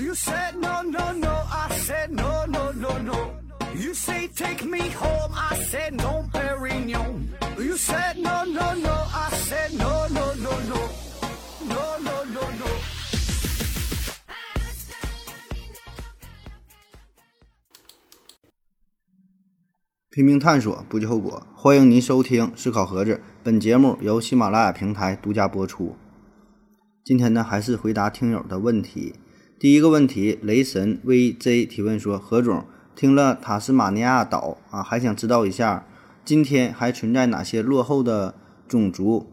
You said no, no, no. I said no, no, no, no. You say take me home. I said no, Perignon. You said no, no, no. I said no, no, no, no. No, no, no, no. 拼命探索，不计后果。欢迎您收听《思考盒子》，本节目由喜马拉雅平台独家播出。今天呢，还是回答听友的问题。第一个问题，雷神 VJ 提问说：何总听了塔斯马尼亚岛啊，还想知道一下，今天还存在哪些落后的种族？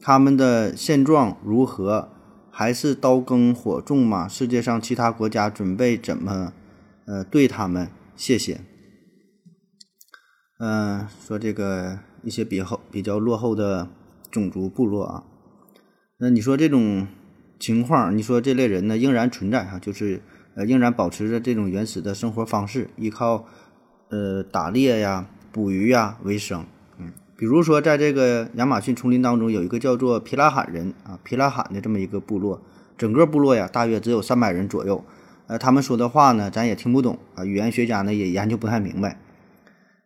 他们的现状如何？还是刀耕火种吗？世界上其他国家准备怎么呃对他们？谢谢。嗯、说这个一些比后比较落后的种族部落啊，那你说这种情况，你说这类人呢仍然存在哈、就是呃仍然保持着这种原始的生活方式，依靠呃打猎呀、捕鱼呀为生。嗯，比如说在这个亚马逊丛林当中，有一个叫做皮拉罕人啊，皮拉罕的这么一个部落，整个部落呀大约只有三百人左右。呃，他们说的话呢，咱也听不懂啊，语言学家呢也研究不太明白。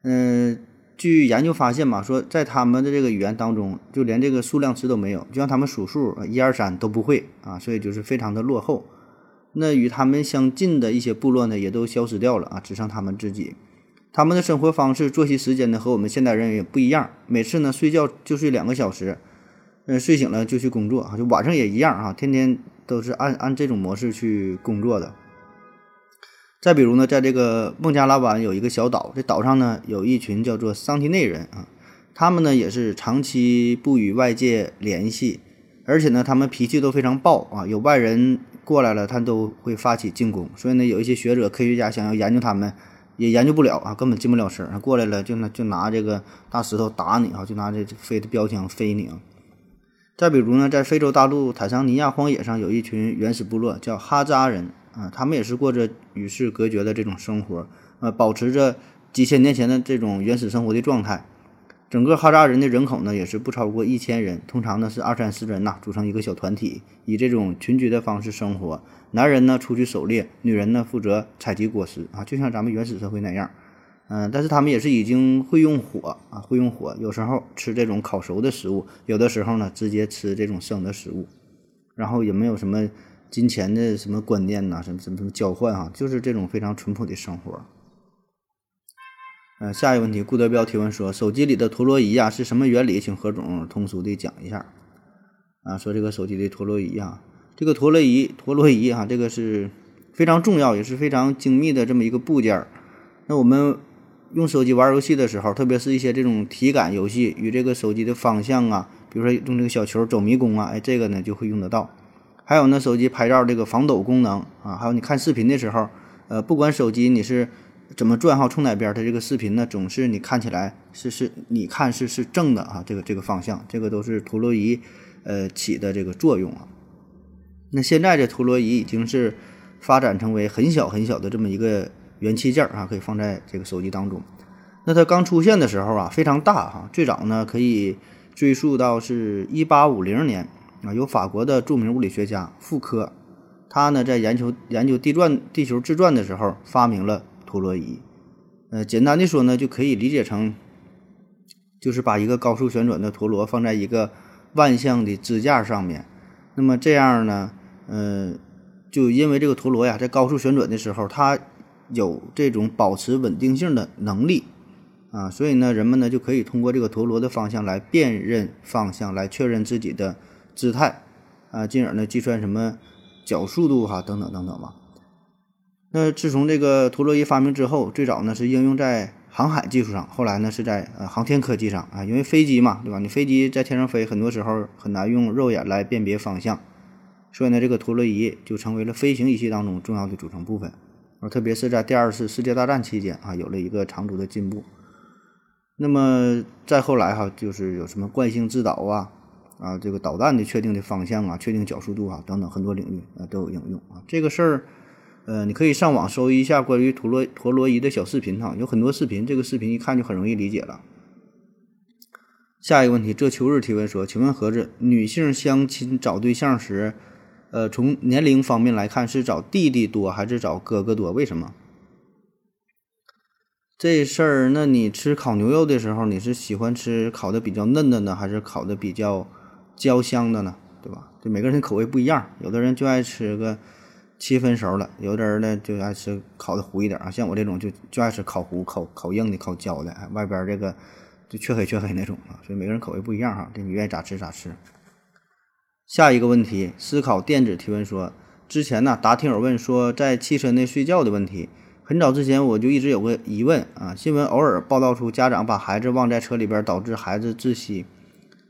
嗯，据研究发现嘛，说在他们的这个语言当中，就连这个数量词都没有，就像他们数数一二三都不会啊，所以就是非常的落后。那与他们相近的一些部落呢，也都消失掉了啊，只剩他们自己。他们的生活方式、作息时间呢，和我们现代人也不一样。每次呢，睡觉就睡两个小时，嗯，睡醒了就去工作啊，就晚上也一样啊，天天都是按按这种模式去工作的。再比如呢，在这个孟加拉湾有一个小岛，这岛上呢有一群叫做桑提内人啊，他们呢也是长期不与外界联系，而且呢他们脾气都非常暴啊，有外人过来了，他都会发起进攻，所以呢有一些学者科学家想要研究他们，也研究不了啊，根本进不了声儿，过来了就拿就拿这个大石头打你啊，就拿这飞的标枪飞你啊。再比如呢，在非洲大陆坦桑尼亚荒野上有一群原始部落，叫哈扎人啊，他们也是过着与世隔绝的这种生活，呃，保持着几千年前的这种原始生活的状态。整个哈扎人的人口呢，也是不超过一千人，通常呢是二三十人呐、组成一个小团体，以这种群居的方式生活。男人呢出去狩猎，女人呢负责采集果实啊，就像咱们原始社会那样。嗯、但是他们也是已经会用火啊，会用火，有时候吃这种烤熟的食物，有的时候呢直接吃这种生的食物，然后也没有什么金钱的什么观念呐、什么什么什么交换啊，就是这种非常淳朴的生活。呃，下一个问题，顾德彪提问说，手机里的陀螺仪啊是什么原理？请何总通俗的讲一下。啊，说这个手机的陀螺仪啊，这个陀螺仪，陀螺仪啊，这个是非常重要，也是非常精密的这么一个部件。那我们用手机玩游戏的时候，特别是一些这种体感游戏，与这个手机的方向啊，比如说用这个小球走迷宫啊，哎，这个呢就会用得到。还有呢，手机拍照这个防抖功能啊，还有你看视频的时候，呃，不管手机你是怎么转哈，冲哪边，它这个视频呢，总是你看起来是是，你看是是正的啊，这个这个方向，这个都是陀螺仪呃起的这个作用啊。那现在这陀螺仪已经是发展成为很小很小的这么一个元器件啊，可以放在这个手机当中。那它刚出现的时候啊，非常大哈、最早呢可以追溯到是一八五零年啊，有法国的著名物理学家傅科，他呢在研究研究地转地球自转的时候发明了陀螺仪。呃，简单的说呢，就可以理解成，就是把一个高速旋转的陀螺放在一个万向的支架上面，那么这样呢，呃，就因为这个陀螺呀在高速旋转的时候，它有这种保持稳定性的能力啊，所以呢，人们呢就可以通过这个陀螺的方向来辨认方向，来确认自己的姿态啊，进而呢计算什么角速度哈等等等等吧。那自从这个陀螺仪发明之后，最早呢是应用在航海技术上，后来呢是在呃航天科技上啊，因为飞机嘛，对吧？你飞机在天上飞，很多时候很难用肉眼来辨别方向，所以呢，这个陀螺仪就成为了飞行仪器当中重要的组成部分。而，特别是在第二次世界大战期间啊，有了一个长足的进步。那么再后来哈，就是有什么惯性制导啊，啊，这个导弹的确定的方向啊，确定角速度啊等等很多领域啊都有应用啊。这个事儿，呃，你可以上网搜一下关于陀螺陀螺仪的小视频哈，有很多视频，这个视频一看就很容易理解了。下一个问题，这秋日提问说，请问盒子，女性相亲找对象时，呃，从年龄方面来看，是找弟弟多还是找哥哥多？为什么？这事儿，那你吃烤牛肉的时候，你是喜欢吃烤的比较嫩的呢，还是烤的比较焦香的呢？对吧？就每个人的口味不一样，有的人就爱吃个七分熟的，有的人呢就爱吃烤的糊一点啊。像我这种就就爱吃烤糊、烤烤硬的、烤焦的，外边这个就黢黑黢黑那种啊。所以每个人口味不一样哈，这你愿意咋吃咋吃。下一个问题，思考电子提问说，之前呢答听友问说在汽车内睡觉的问题。很早之前我就一直有个疑问啊，新闻偶尔报道出家长把孩子忘在车里边，导致孩子窒息，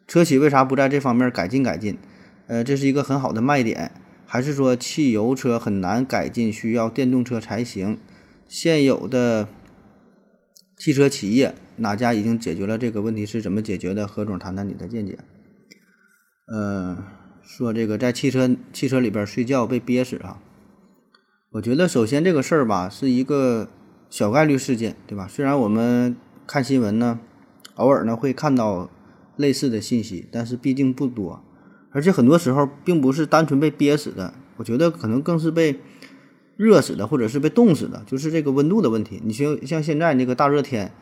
车企为啥不在这方面改进改进？呃，这是一个很好的卖点，还是说汽油车很难改进，需要电动车才行？现有的汽车企业哪家已经解决了这个问题？是怎么解决的？何总谈谈你的见解。呃，说这个在汽车汽车里边睡觉被憋死啊。我觉得首先这个事儿吧是一个小概率事件，对吧？虽然我们看新闻呢，偶尔呢会看到类似的信息，但是毕竟不多，而且很多时候并不是单纯被憋死的，我觉得可能更是被热死的，或者是被冻死的，就是这个温度的问题。你像像现在那个大热天，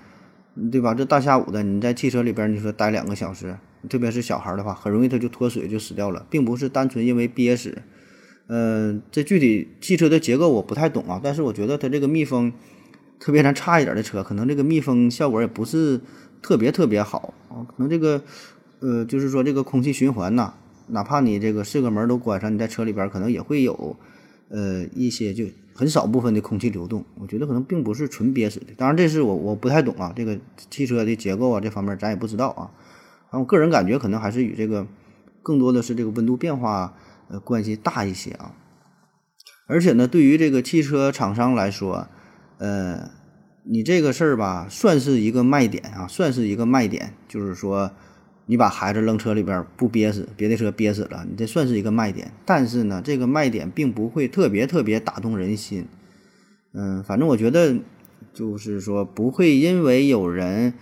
对吧？这大下午的你在汽车里边，你说待两个小时，特别是小孩的话，很容易他就脱水就死掉了，并不是单纯因为憋死。嗯，这具体汽车的结构我不太懂啊，但是我觉得它这个密封，特别咱差一点的车，可能这个密封效果也不是特别特别好啊。可能这个，呃，就是说这个空气循环呐，哪怕你这个四个门都关上，你在车里边可能也会有，呃，一些就很少部分的空气流动。我觉得可能并不是纯憋死的。当然，这是我我不太懂啊，这个汽车的结构啊这方面咱也不知道啊。我个人感觉可能还是与这个更多的是这个温度变化。呃，关系大一些啊，而且呢，对于这个汽车厂商来说，呃，你这个事儿吧，算是一个卖点啊，算是一个卖点，就是说，你把孩子扔车里边不憋死，别的车憋死了，你这算是一个卖点。但是呢，这个卖点并不会特别特别打动人心。嗯，反正我觉得，就是说，不会因为有人，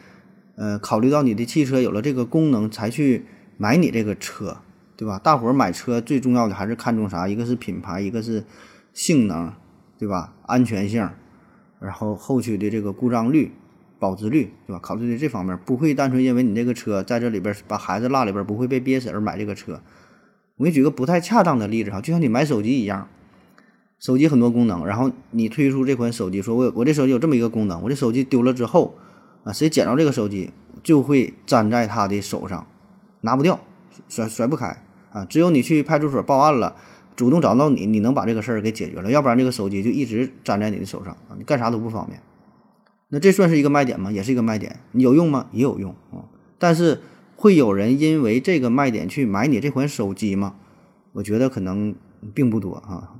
呃，考虑到你的汽车有了这个功能，才去买你这个车。对吧？大伙儿买车最重要的还是看重啥？一个是品牌，一个是性能，对吧？安全性，然后后续的这个故障率、保值率，对吧？考虑的这方面，不会单纯因为你这个车在这里边把孩子落里边不会被憋死而买这个车。我给你举个不太恰当的例子哈，就像你买手机一样，手机很多功能，然后你推出这款手机，说我我这手机有这么一个功能，我这手机丢了之后啊，谁捡着这个手机就会粘在他的手上，拿不掉。甩甩不开啊！只有你去派出所报案了，主动找到你，你能把这个事儿给解决了，要不然这个手机就一直粘在你的手上啊，你干啥都不方便。那这算是一个卖点吗？也是一个卖点。你有用吗？也有用啊。但是会有人因为这个卖点去买你这款手机吗？我觉得可能并不多啊。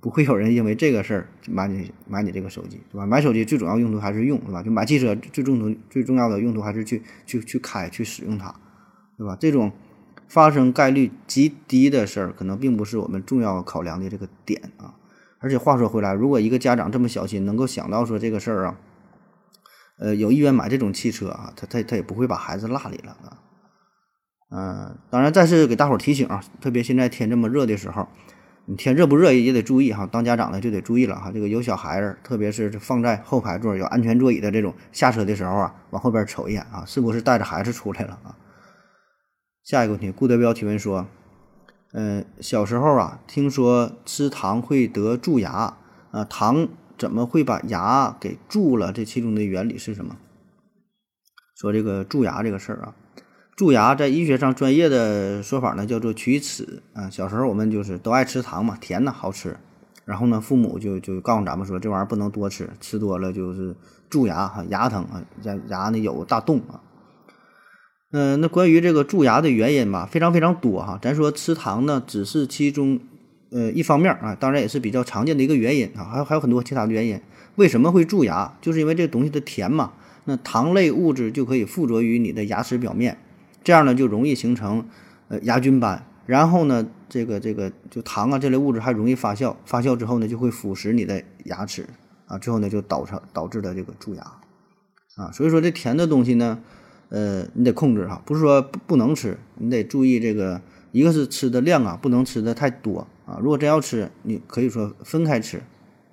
不会有人因为这个事儿买你买你这个手机，对吧？买手机最主要用途还是用，对吧？就买汽车最重途最重要的用途还是去去去开去使用它，对吧？这种。发生概率极低的事儿，可能并不是我们重要考量的这个点啊。而且话说回来，如果一个家长这么小心，能够想到说这个事儿啊，呃，有意愿买这种汽车啊，他他他也不会把孩子落里了啊。嗯，当然再次给大伙儿提醒啊，特别现在天这么热的时候，你天热不热也得注意哈。当家长的就得注意了哈。这个有小孩子，特别是放在后排座有安全座椅的这种，下车的时候啊，往后边瞅一眼啊，是不是带着孩子出来了啊？下一个问题，顾德彪提问说：“嗯，小时候啊，听说吃糖会得蛀牙啊，糖怎么会把牙给蛀了？这其中的原理是什么？”说这个蛀牙这个事儿啊，蛀牙在医学上专业的说法呢叫做龋齿啊。小时候我们就是都爱吃糖嘛，甜的好吃，然后呢，父母就就告诉咱们说，这玩意儿不能多吃，吃多了就是蛀牙哈，牙疼啊，牙牙呢有大洞啊。嗯，那关于这个蛀牙的原因吧，非常非常多哈。咱说吃糖呢，只是其中呃一方面啊，当然也是比较常见的一个原因啊，还有还有很多其他的原因。为什么会蛀牙？就是因为这个东西的甜嘛，那糖类物质就可以附着于你的牙齿表面，这样呢就容易形成呃牙菌斑，然后呢这个这个就糖啊这类物质还容易发酵，发酵之后呢就会腐蚀你的牙齿啊，最后呢就导成导致的这个蛀牙啊。所以说这甜的东西呢。呃，你得控制哈，不是说不不能吃，你得注意这个，一个是吃的量啊，不能吃的太多啊。如果真要吃，你可以说分开吃，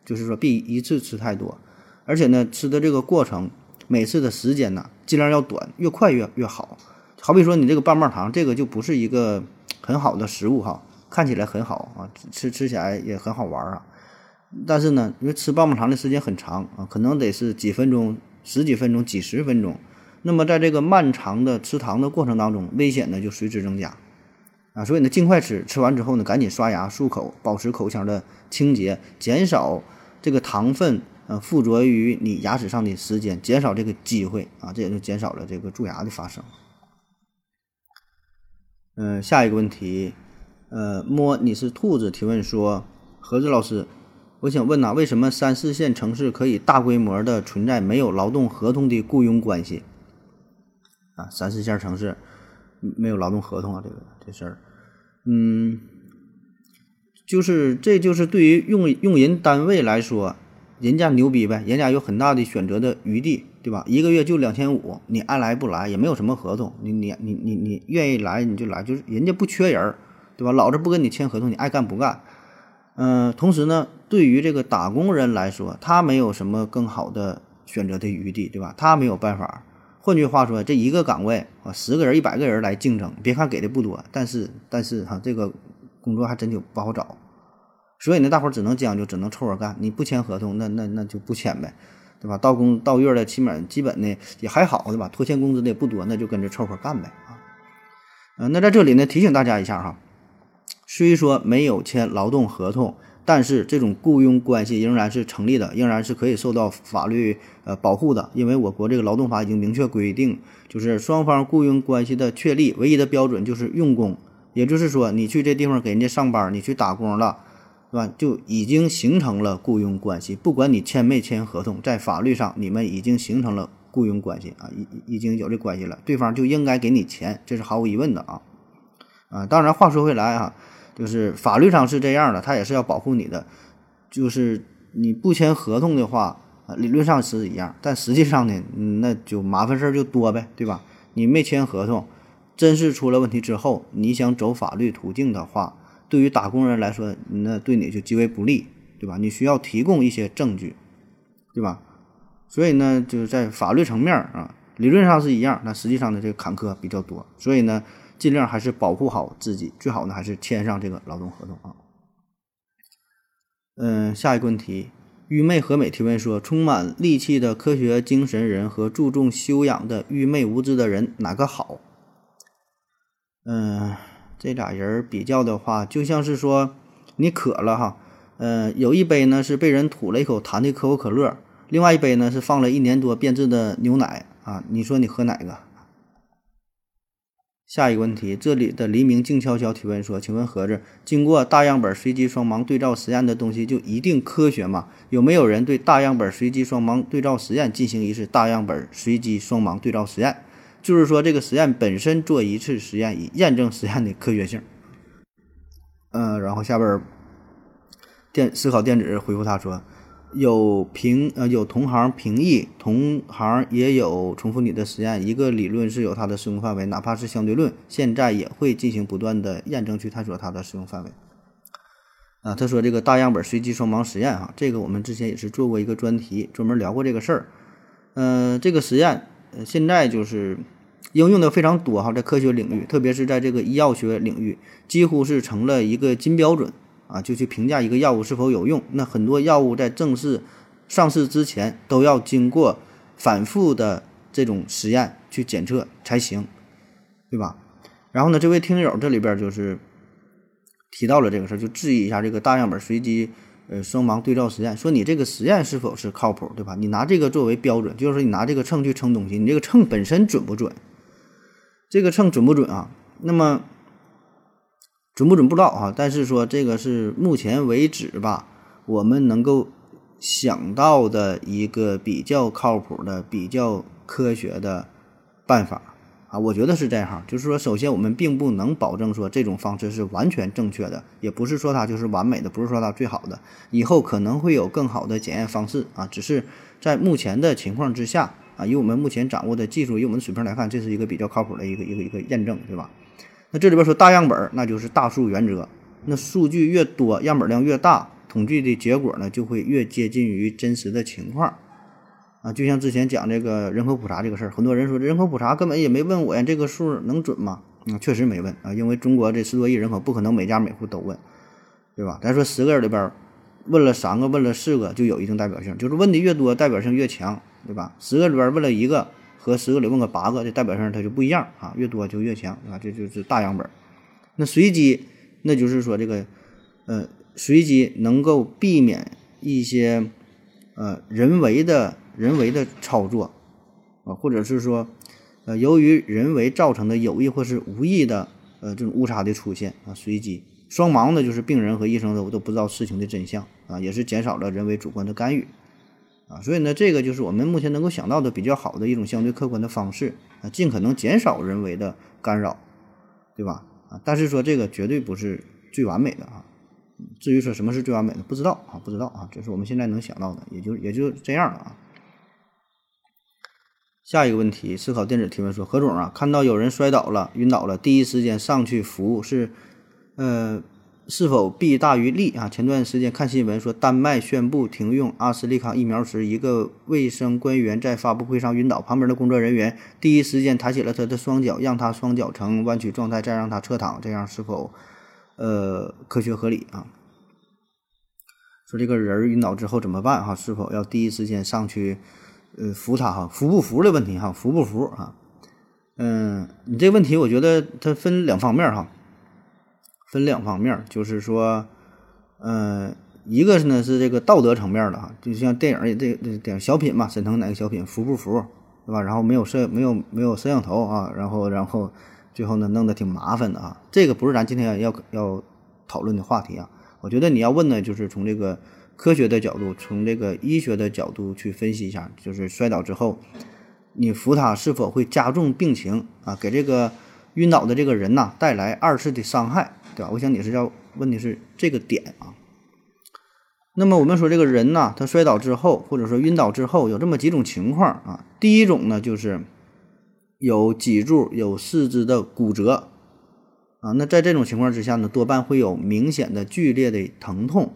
就是说别一次吃太多，而且呢，吃的这个过程每次的时间呢，尽量要短，越快越越好。好比说你这个棒棒糖，这个就不是一个很好的食物哈，看起来很好啊，吃吃起来也很好玩啊。但是呢，因为吃棒棒糖的时间很长啊，可能得是几分钟、十几分钟、几十分钟。那么在这个漫长的吃糖的过程当中，危险呢就随之增加啊。所以呢，尽快吃，吃完之后呢，赶紧刷牙漱口，保持口腔的清洁，减少这个糖分呃附着于你牙齿上的时间，减少这个机会啊，这也就减少了这个蛀牙的发生。嗯，下一个问题，呃，摸你是兔子提问说，何子老师。我想问呐，为什么三四线城市可以大规模的存在没有劳动合同的雇佣关系？啊，三四线城市没有劳动合同啊，这个这事儿，嗯，就是这就是对于用用人单位来说，人家牛逼呗，人家有很大的选择的余地，对吧？一个月就两千五，你爱来不来也没有什么合同，你你你你你愿意来你就来，就是人家不缺人，对吧？老子不跟你签合同，你爱干不干。嗯，同时呢，对于这个打工人来说，他没有什么更好的选择的余地，对吧？他没有办法。换句话说，这一个岗位啊，十个人、一百个人来竞争，别看给的不多，但是但是哈，这个工作还真就不好找。所以呢，大伙儿只能将就，只能凑合干。你不签合同，那那那就不签呗，对吧？到工到月的，起码基本的也还好，对吧？拖欠工资的也不多，那就跟着凑合干呗啊。嗯，那在这里呢，提醒大家一下哈。虽说没有签劳动合同，但是这种雇佣关系仍然是成立的，仍然是可以受到法律呃保护的。因为我国这个劳动法已经明确规定，就是双方雇佣关系的确立唯一的标准就是用工，也就是说你去这地方给人家上班，你去打工了，是吧？就已经形成了雇佣关系。不管你签没签合同，在法律上你们已经形成了雇佣关系啊，已已经有这关系了，对方就应该给你钱，这是毫无疑问的啊啊！当然话说回来啊。就是法律上是这样的，他也是要保护你的。就是你不签合同的话，理论上是一样，但实际上呢，那就麻烦事儿就多呗，对吧？你没签合同，真是出了问题之后，你想走法律途径的话，对于打工人来说，那对你就极为不利，对吧？你需要提供一些证据，对吧？所以呢，就是在法律层面啊，理论上是一样，那实际上呢，这个坎坷比较多，所以呢。尽量还是保护好自己，最好呢还是签上这个劳动合同啊。嗯，下一个问题，愚昧和美提问说：充满戾气的科学精神人和注重修养的愚昧无知的人哪个好？嗯，这俩人比较的话，就像是说你渴了哈，嗯，有一杯呢是被人吐了一口痰的可口可乐，另外一杯呢是放了一年多变质的牛奶啊，你说你喝哪个？下一个问题，这里的黎明静悄悄提问说：“请问盒子，经过大样本随机双盲对照实验的东西就一定科学吗？有没有人对大样本随机双盲对照实验进行一次大样本随机双盲对照实验？就是说，这个实验本身做一次实验，以验证实验的科学性。”嗯，然后下边电思考电子回复他说。有评呃有同行评议，同行也有重复你的实验。一个理论是有它的适用范围，哪怕是相对论，现在也会进行不断的验证去探索它的适用范围。啊，他说这个大样本随机双盲实验哈，这个我们之前也是做过一个专题，专门聊过这个事儿。嗯，这个实验呃现在就是应用的非常多哈，在科学领域，特别是在这个医药学领域，几乎是成了一个金标准。啊，就去评价一个药物是否有用。那很多药物在正式上市之前，都要经过反复的这种实验去检测才行，对吧？然后呢，这位听友这里边就是提到了这个事儿，就质疑一下这个大样本随机呃双盲对照实验，说你这个实验是否是靠谱，对吧？你拿这个作为标准，就是说你拿这个秤去称东西，你这个秤本身准不准？这个秤准不准啊？那么。准不准不知道啊，但是说这个是目前为止吧，我们能够想到的一个比较靠谱的、比较科学的办法啊，我觉得是这样。就是说，首先我们并不能保证说这种方式是完全正确的，也不是说它就是完美的，不是说它最好的。以后可能会有更好的检验方式啊，只是在目前的情况之下啊，以我们目前掌握的技术、以我们的水平来看，这是一个比较靠谱的一个一个一个验证，对吧？那这里边说大样本，那就是大数原则那数据越多，样本量越大，统计的结果呢就会越接近于真实的情况。啊，就像之前讲这个人口普查这个事儿，很多人说人口普查根本也没问我呀，这个数能准吗？嗯，确实没问啊，因为中国这十多亿人口不可能每家每户都问，对吧？咱说十个人里边问了三个，问了四个，就有一定代表性，就是问的越多，代表性越强，对吧？十个里边问了一个和十个里问个八个，这代表性它就不一样啊，越多就越强啊，这就是大样本。那随机，那就是说这个呃，随机能够避免一些呃人为的。人为的操作，啊，或者是说，呃，由于人为造成的有意或是无意的，呃，这种误差的出现啊，随机双盲的，就是病人和医生都都不知道事情的真相啊，也是减少了人为主观的干预，啊，所以呢，这个就是我们目前能够想到的比较好的一种相对客观的方式啊，尽可能减少人为的干扰，对吧？啊，但是说这个绝对不是最完美的啊，至于说什么是最完美的，不知道啊，不知道啊，这是我们现在能想到的，也就也就这样了啊。下一个问题，思考电子提问说：何总啊，看到有人摔倒了、晕倒了，第一时间上去扶是，呃，是否弊大于利啊？前段时间看新闻说，丹麦宣布停用阿斯利康疫苗时，一个卫生官员在发布会上晕倒，旁边的工作人员第一时间抬起了他的双脚，让他双脚呈弯曲状态，再让他侧躺，这样是否呃科学合理啊？说这个人晕倒之后怎么办哈？是否要第一时间上去？呃，扶他哈，扶不扶的问题哈，扶不扶啊？嗯，你这个问题我觉得它分两方面哈，分两方面，就是说，嗯，一个是呢是这个道德层面的哈，就像电影这这电影小品嘛，沈腾哪个小品服不服，对吧？然后没有摄没有没有摄像头啊，然后然后最后呢弄得挺麻烦的啊，这个不是咱今天要要讨论的话题啊。我觉得你要问的就是从这个。科学的角度，从这个医学的角度去分析一下，就是摔倒之后，你扶他是否会加重病情啊？给这个晕倒的这个人呐带来二次的伤害，对吧？我想你是要问的是这个点啊。那么我们说这个人呐，他摔倒之后，或者说晕倒之后，有这么几种情况啊。第一种呢，就是有脊柱、有四肢的骨折啊。那在这种情况之下呢，多半会有明显的剧烈的疼痛。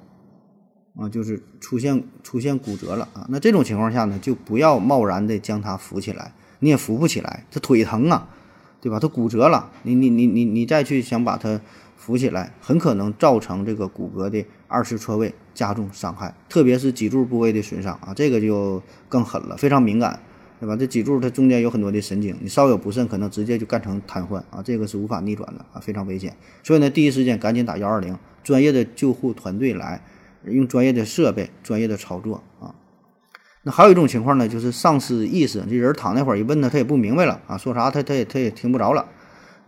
啊，就是出现出现骨折了啊，那这种情况下呢，就不要贸然的将他扶起来，你也扶不起来，他腿疼啊，对吧？他骨折了，你你你你你再去想把他扶起来，很可能造成这个骨骼的二次错位，加重伤害，特别是脊柱部位的损伤啊，这个就更狠了，非常敏感，对吧？这脊柱它中间有很多的神经，你稍有不慎，可能直接就干成瘫痪啊，这个是无法逆转的啊，非常危险。所以呢，第一时间赶紧打幺二零，专业的救护团队来。用专业的设备、专业的操作啊。那还有一种情况呢，就是丧失意识，这人躺那会儿一问他，他也不明白了啊，说啥他他也他也听不着了。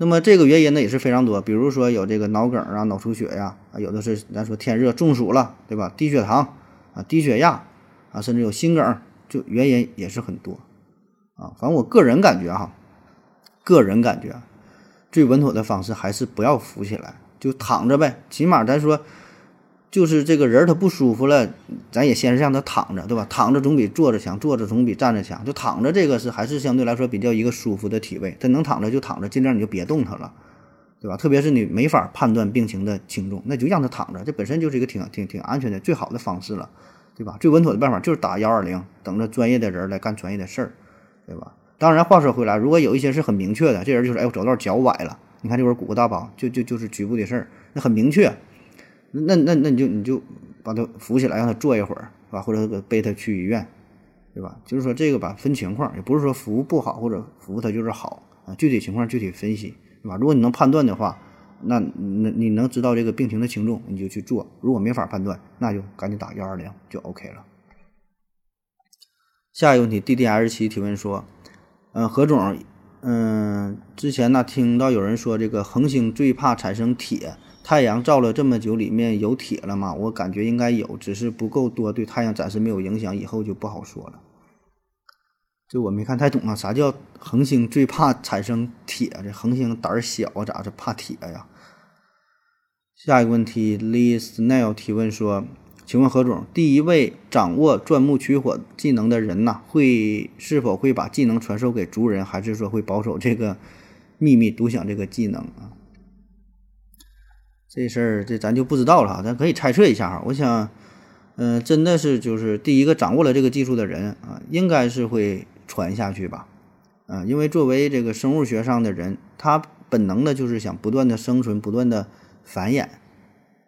那么这个原因呢也是非常多，比如说有这个脑梗啊、脑出血呀，啊有的是咱说天热中暑了，对吧？低血糖啊、低血压啊，甚至有心梗，就原因也是很多啊。反正我个人感觉哈，个人感觉最稳妥的方式还是不要扶起来，就躺着呗，起码咱说。就是这个人他不舒服了，咱也先让他躺着，对吧？躺着总比坐着强，坐着总比站着强。就躺着这个是还是相对来说比较一个舒服的体位，他能躺着就躺着，尽量你就别动他了，对吧？特别是你没法判断病情的轻重，那就让他躺着，这本身就是一个挺挺挺安全的最好的方式了，对吧？最稳妥的办法就是打幺二零，等着专业的人来干专业的事儿，对吧？当然话说回来，如果有一些是很明确的，这人就是哎我走道脚崴了，你看这会儿骨骼大包，就就就是局部的事儿，那很明确。那那那你就你就把他扶起来，让他坐一会儿，是吧？或者背他去医院，对吧？就是说这个吧，分情况，也不是说服务不好或者服务他就是好啊，具体情况具体分析，是吧？如果你能判断的话，那那你能知道这个病情的轻重，你就去做；如果没法判断，那就赶紧打幺二零就 OK 了。下一个问题，D D R 七提问说，嗯，何总，嗯，之前呢听到有人说这个恒星最怕产生铁。太阳照了这么久，里面有铁了吗？我感觉应该有，只是不够多，对太阳暂时没有影响，以后就不好说了。这我没看太懂啊，啥叫恒星最怕产生铁？这恒星胆儿小，咋是怕铁呀？下一个问题，Lee Snell 提问说：“请问何总，第一位掌握钻木取火技能的人呐，会是否会把技能传授给族人，还是说会保守这个秘密，独享这个技能啊？”这事儿这咱就不知道了，咱可以猜测一下哈。我想，嗯，真的是就是第一个掌握了这个技术的人啊，应该是会传下去吧，啊，因为作为这个生物学上的人，他本能的就是想不断的生存，不断的繁衍，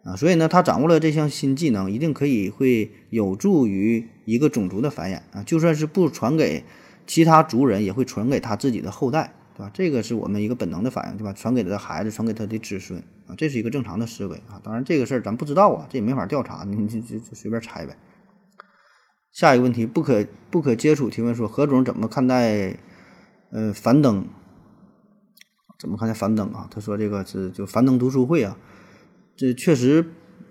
啊，所以呢，他掌握了这项新技能，一定可以会有助于一个种族的繁衍啊，就算是不传给其他族人，也会传给他自己的后代。对吧？这个是我们一个本能的反应，对吧？传给他的孩子，传给他的子孙啊，这是一个正常的思维啊。当然，这个事儿咱不知道啊，这也没法调查，你就就就随便猜呗。下一个问题，不可不可接触提问说，何总怎么看待呃樊登？怎么看待樊登啊？他说这个是就樊登读书会啊，这确实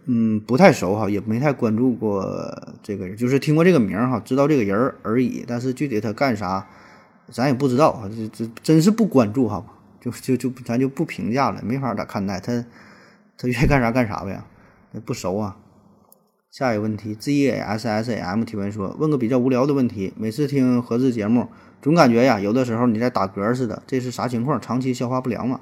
嗯不太熟哈，也没太关注过这个人，就是听过这个名哈，知道这个人而已，但是具体他干啥？咱也不知道啊，这这真是不关注哈，就就就咱就不评价了，没法咋看待他，他愿意干啥干啥呗，不熟啊。下一个问题，Z A S S A M 提问说，问个比较无聊的问题，每次听合资节目，总感觉呀，有的时候你在打嗝似的，这是啥情况？长期消化不良吗？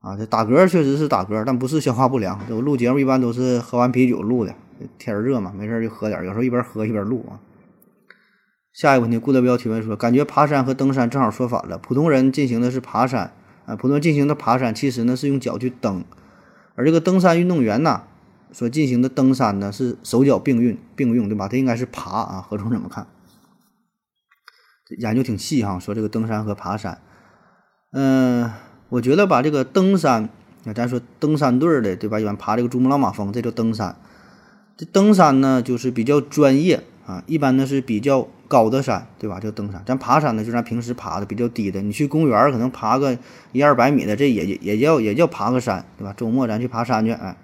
啊，这打嗝确实是打嗝，但不是消化不良。我录节目一般都是喝完啤酒录的，天热嘛，没事就喝点，有时候一边喝一边录啊。下一个问题，顾德彪提问说：“感觉爬山和登山正好说反了。普通人进行的是爬山，啊，普通人进行的爬山其实呢是用脚去蹬，而这个登山运动员呢所进行的登山呢是手脚并用并用，对吧？他应该是爬啊。何总怎么看？研究挺细哈，说这个登山和爬山，嗯，我觉得吧，这个登山，那咱说登山队的，对吧？一般爬这个珠穆朗玛峰，这叫登山。这登山呢就是比较专业啊，一般呢是比较。”高的山，对吧？叫登山。咱爬山呢，就咱平时爬的比较低的。你去公园可能爬个一二百米的，这也也叫也叫爬个山，对吧？周末咱去爬山去，哎。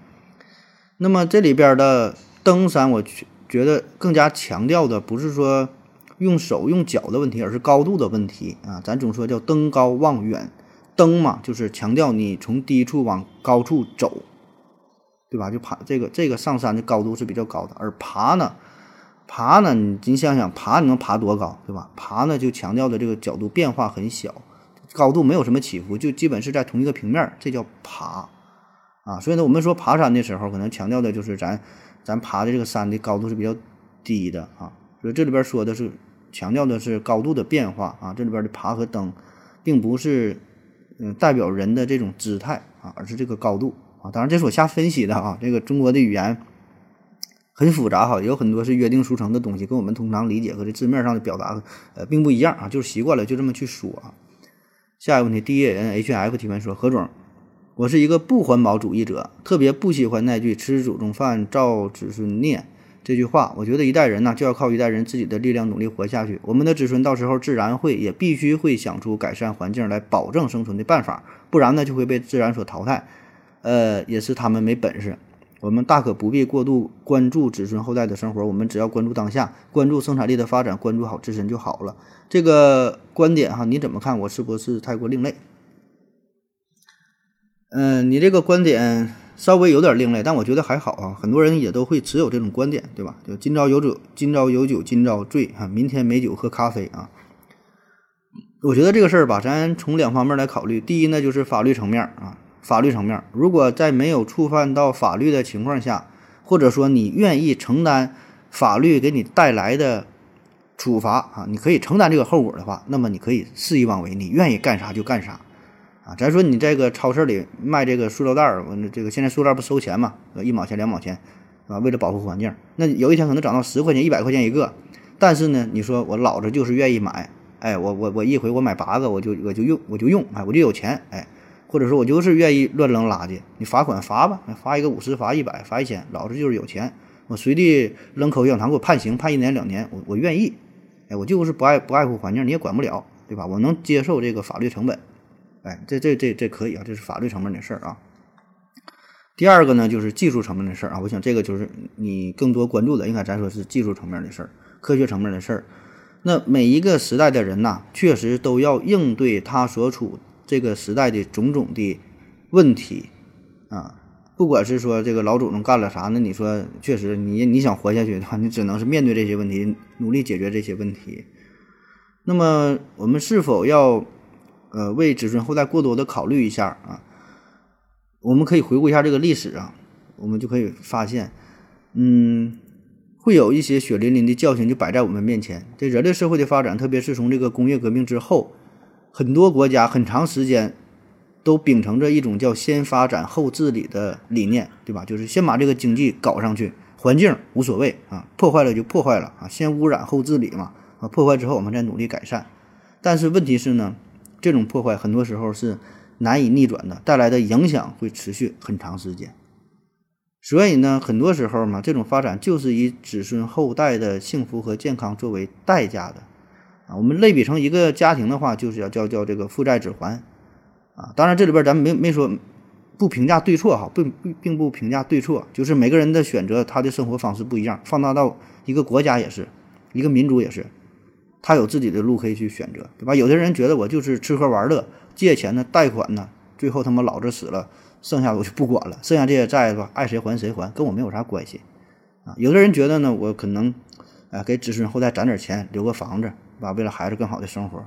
那么这里边的登山，我觉得更加强调的不是说用手用脚的问题，而是高度的问题啊。咱总说叫登高望远，登嘛就是强调你从低处往高处走，对吧？就爬这个这个上山的高度是比较高的，而爬呢？爬呢，你你想想，爬你能爬多高，对吧？爬呢就强调的这个角度变化很小，高度没有什么起伏，就基本是在同一个平面，这叫爬啊。所以呢，我们说爬山的时候，可能强调的就是咱咱爬的这个山的高度是比较低的啊。所以这里边说的是强调的是高度的变化啊。这里边的爬和登，并不是嗯代表人的这种姿态啊，而是这个高度啊。当然这是我瞎分析的啊。这个中国的语言。很复杂哈，有很多是约定俗成的东西，跟我们通常理解和这字面上的表达呃并不一样啊，就是习惯了就这么去说啊。下一个问题，第一人 H F 提问说：何总，我是一个不环保主义者，特别不喜欢那句“吃祖宗饭，照子孙念”这句话。我觉得一代人呢就要靠一代人自己的力量努力活下去，我们的子孙到时候自然会也必须会想出改善环境来保证生存的办法，不然呢就会被自然所淘汰。呃，也是他们没本事。我们大可不必过度关注子孙后代的生活，我们只要关注当下，关注生产力的发展，关注好自身就好了。这个观点哈，你怎么看？我是不是太过另类？嗯，你这个观点稍微有点另类，但我觉得还好啊。很多人也都会持有这种观点，对吧？就今朝有酒今朝有酒今朝醉啊，明天没酒喝咖啡啊。我觉得这个事儿吧，咱从两方面来考虑。第一呢，就是法律层面啊。法律层面，如果在没有触犯到法律的情况下，或者说你愿意承担法律给你带来的处罚啊，你可以承担这个后果的话，那么你可以肆意妄为，你愿意干啥就干啥啊。咱说你这个超市里卖这个塑料袋儿，这个现在塑料不收钱嘛，一毛钱两毛钱，是吧？为了保护环境，那有一天可能涨到十块钱、一百块钱一个，但是呢，你说我老子就是愿意买，哎，我我我一回我买八个，我就我就用我就用，哎，我就有钱，哎。或者说我就是愿意乱扔垃圾，你罚款罚吧，罚一个五十，罚一百，罚一千，老子就是有钱，我随地扔口香糖给我判刑，判一年两年，我我愿意，哎，我就是不爱不爱护环境，你也管不了，对吧？我能接受这个法律成本，哎，这这这这可以啊，这是法律成本的事儿啊。第二个呢，就是技术层面的事儿啊，我想这个就是你更多关注的，应该咱说是技术层面的事儿，科学层面的事儿。那每一个时代的人呐，确实都要应对他所处。这个时代的种种的问题啊，不管是说这个老祖宗干了啥，那你说确实你你想活下去的话，你只能是面对这些问题，努力解决这些问题。那么我们是否要呃为子孙后代过多的考虑一下啊？我们可以回顾一下这个历史啊，我们就可以发现，嗯，会有一些血淋淋的教训就摆在我们面前。这人类社会的发展，特别是从这个工业革命之后，很多国家很长时间都秉承着一种叫“先发展后治理”的理念，对吧？就是先把这个经济搞上去，环境无所谓啊，破坏了就破坏了啊，先污染后治理嘛啊，破坏之后我们再努力改善。但是问题是呢，这种破坏很多时候是。难以逆转的，带来的影响会持续很长时间。所以呢，很多时候嘛，这种发展就是以子孙后代的幸福和健康作为代价的啊。我们类比成一个家庭的话，就是要叫叫这个负债指还啊。当然，这里边咱们没没说不评价对错哈，并并不评价对错，就是每个人的选择，他的生活方式不一样。放大到一个国家也是，一个民族也是，他有自己的路可以去选择，对吧？有的人觉得我就是吃喝玩乐。借钱呢，贷款呢，最后他妈老子死了，剩下的我就不管了，剩下这些债吧？爱谁还谁还，跟我没有啥关系啊。有的人觉得呢，我可能，啊，给子孙后代攒点钱，留个房子，吧？为了孩子更好的生活，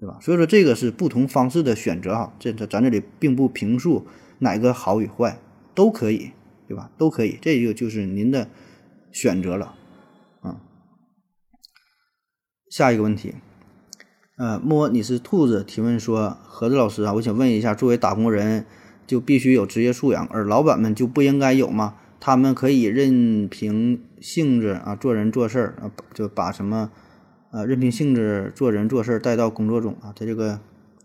对吧？所以说这个是不同方式的选择哈。这这咱这里并不评述哪个好与坏，都可以，对吧？都可以，这就就是您的选择了，啊。下一个问题。呃，摸你是兔子提问说：何子老师啊，我想问一下，作为打工人就必须有职业素养，而老板们就不应该有吗？他们可以任凭性子啊做人做事啊，就把什么啊任凭性质做人做事带到工作中啊？他这个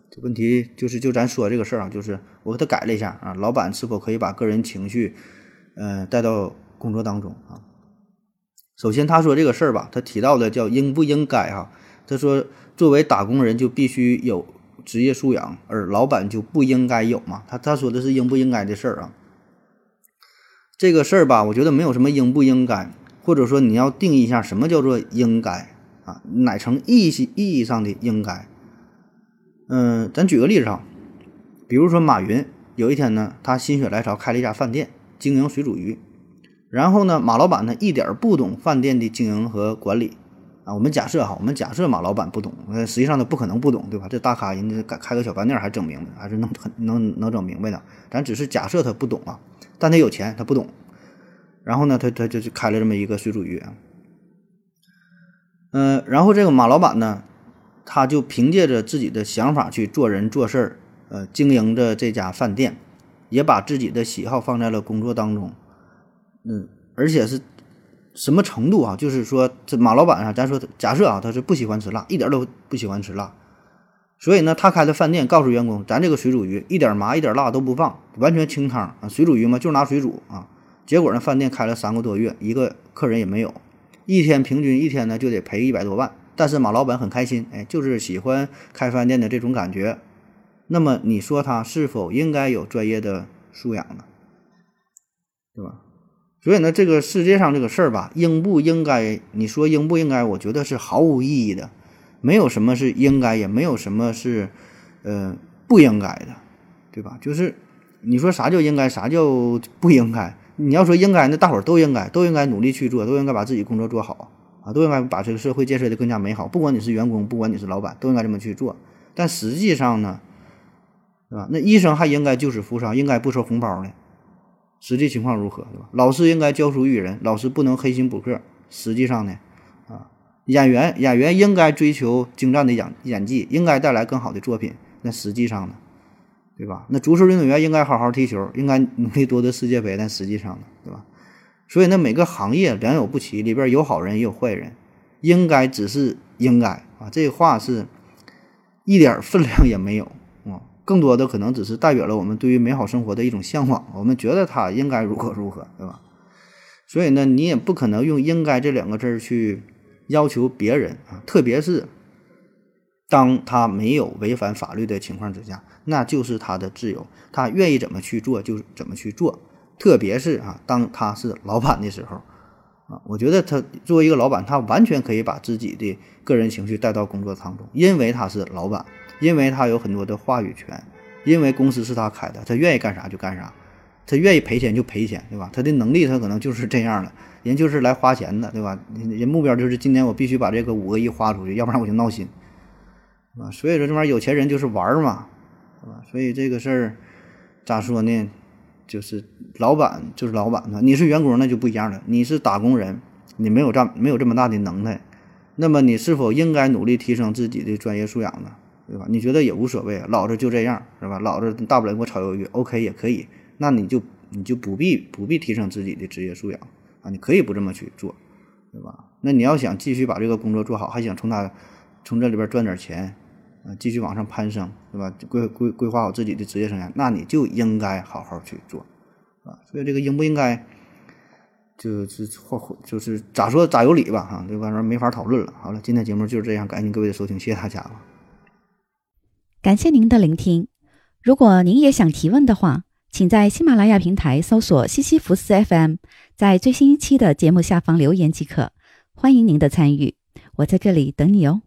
这问题就是就咱说这个事儿啊，就是我给他改了一下啊，老板是否可以把个人情绪呃带到工作当中啊？首先他说这个事儿吧，他提到的叫应不应该哈？他说。作为打工人就必须有职业素养，而老板就不应该有嘛？他他说的是应不应该的事儿啊。这个事儿吧，我觉得没有什么应不应该，或者说你要定义一下什么叫做应该啊？哪层意义意义上的应该？嗯，咱举个例子啊，比如说马云有一天呢，他心血来潮开了一家饭店，经营水煮鱼，然后呢，马老板呢一点不懂饭店的经营和管理。啊，我们假设哈，我们假设马老板不懂，呃，实际上他不可能不懂，对吧？这大咖人家开开个小饭店还整明白，还是能能能整明白的。咱只是假设他不懂啊，但他有钱，他不懂。然后呢，他他就就开了这么一个水煮鱼。嗯，然后这个马老板呢，他就凭借着自己的想法去做人做事儿，呃，经营着这家饭店，也把自己的喜好放在了工作当中，嗯，而且是。什么程度啊？就是说，这马老板啊，咱说假设啊，他是不喜欢吃辣，一点都不喜欢吃辣，所以呢，他开的饭店告诉员工，咱这个水煮鱼一点麻一点辣都不放，完全清汤啊，水煮鱼嘛，就拿水煮啊。结果呢，饭店开了三个多月，一个客人也没有，一天平均一天呢就得赔一百多万。但是马老板很开心，哎，就是喜欢开饭店的这种感觉。那么你说他是否应该有专业的素养呢？对吧？所以呢，这个世界上这个事儿吧，应不应该？你说应不应该？我觉得是毫无意义的，没有什么是应该，也没有什么是，呃，不应该的，对吧？就是你说啥叫应该，啥叫不应该？你要说应该，那大伙儿都应该，都应该努力去做，都应该把自己工作做好啊，都应该把这个社会建设的更加美好。不管你是员工，不管你是老板，都应该这么去做。但实际上呢，是吧？那医生还应该救死扶伤，应该不收红包呢？实际情况如何，对吧？老师应该教书育人，老师不能黑心补课。实际上呢，啊，演员演员应该追求精湛的演演技，应该带来更好的作品。那实际上呢，对吧？那足球运动员应该好好踢球，应该努力夺得世界杯。但实际上呢，对吧？所以呢，每个行业良莠不齐，里边有好人也有坏人。应该只是应该啊，这话是一点分量也没有啊。更多的可能只是代表了我们对于美好生活的一种向往，我们觉得它应该如何如何，对吧？所以呢，你也不可能用“应该”这两个字去要求别人啊，特别是当他没有违反法律的情况之下，那就是他的自由，他愿意怎么去做就怎么去做。特别是啊，当他是老板的时候啊，我觉得他作为一个老板，他完全可以把自己的个人情绪带到工作当中，因为他是老板。因为他有很多的话语权，因为公司是他开的，他愿意干啥就干啥，他愿意赔钱就赔钱，对吧？他的能力他可能就是这样的，人就是来花钱的，对吧？人目标就是今年我必须把这个五个亿花出去，要不然我就闹心，啊，所以说这玩意儿有钱人就是玩嘛，对吧？所以这个事儿咋说呢？就是老板就是老板呢，你是员工那就不一样了，你是打工人，你没有这没有这么大的能耐，那么你是否应该努力提升自己的专业素养呢？对吧？你觉得也无所谓，老子就这样，是吧？老子大不了给我炒鱿鱼，OK 也可以，那你就你就不必不必提升自己的职业素养啊，你可以不这么去做，对吧？那你要想继续把这个工作做好，还想从他从这里边赚点钱。啊，继续往上攀升，对吧？规规规划好自己的职业生涯，那你就应该好好去做，啊，所以这个应不应该，就是或就是咋说咋有理吧，哈，这玩意儿没法讨论了。好了，今天节目就是这样，感谢各位的收听，谢谢大家了。感谢您的聆听。如果您也想提问的话，请在喜马拉雅平台搜索西西弗斯 FM，在最新一期的节目下方留言即可。欢迎您的参与，我在这里等你哦。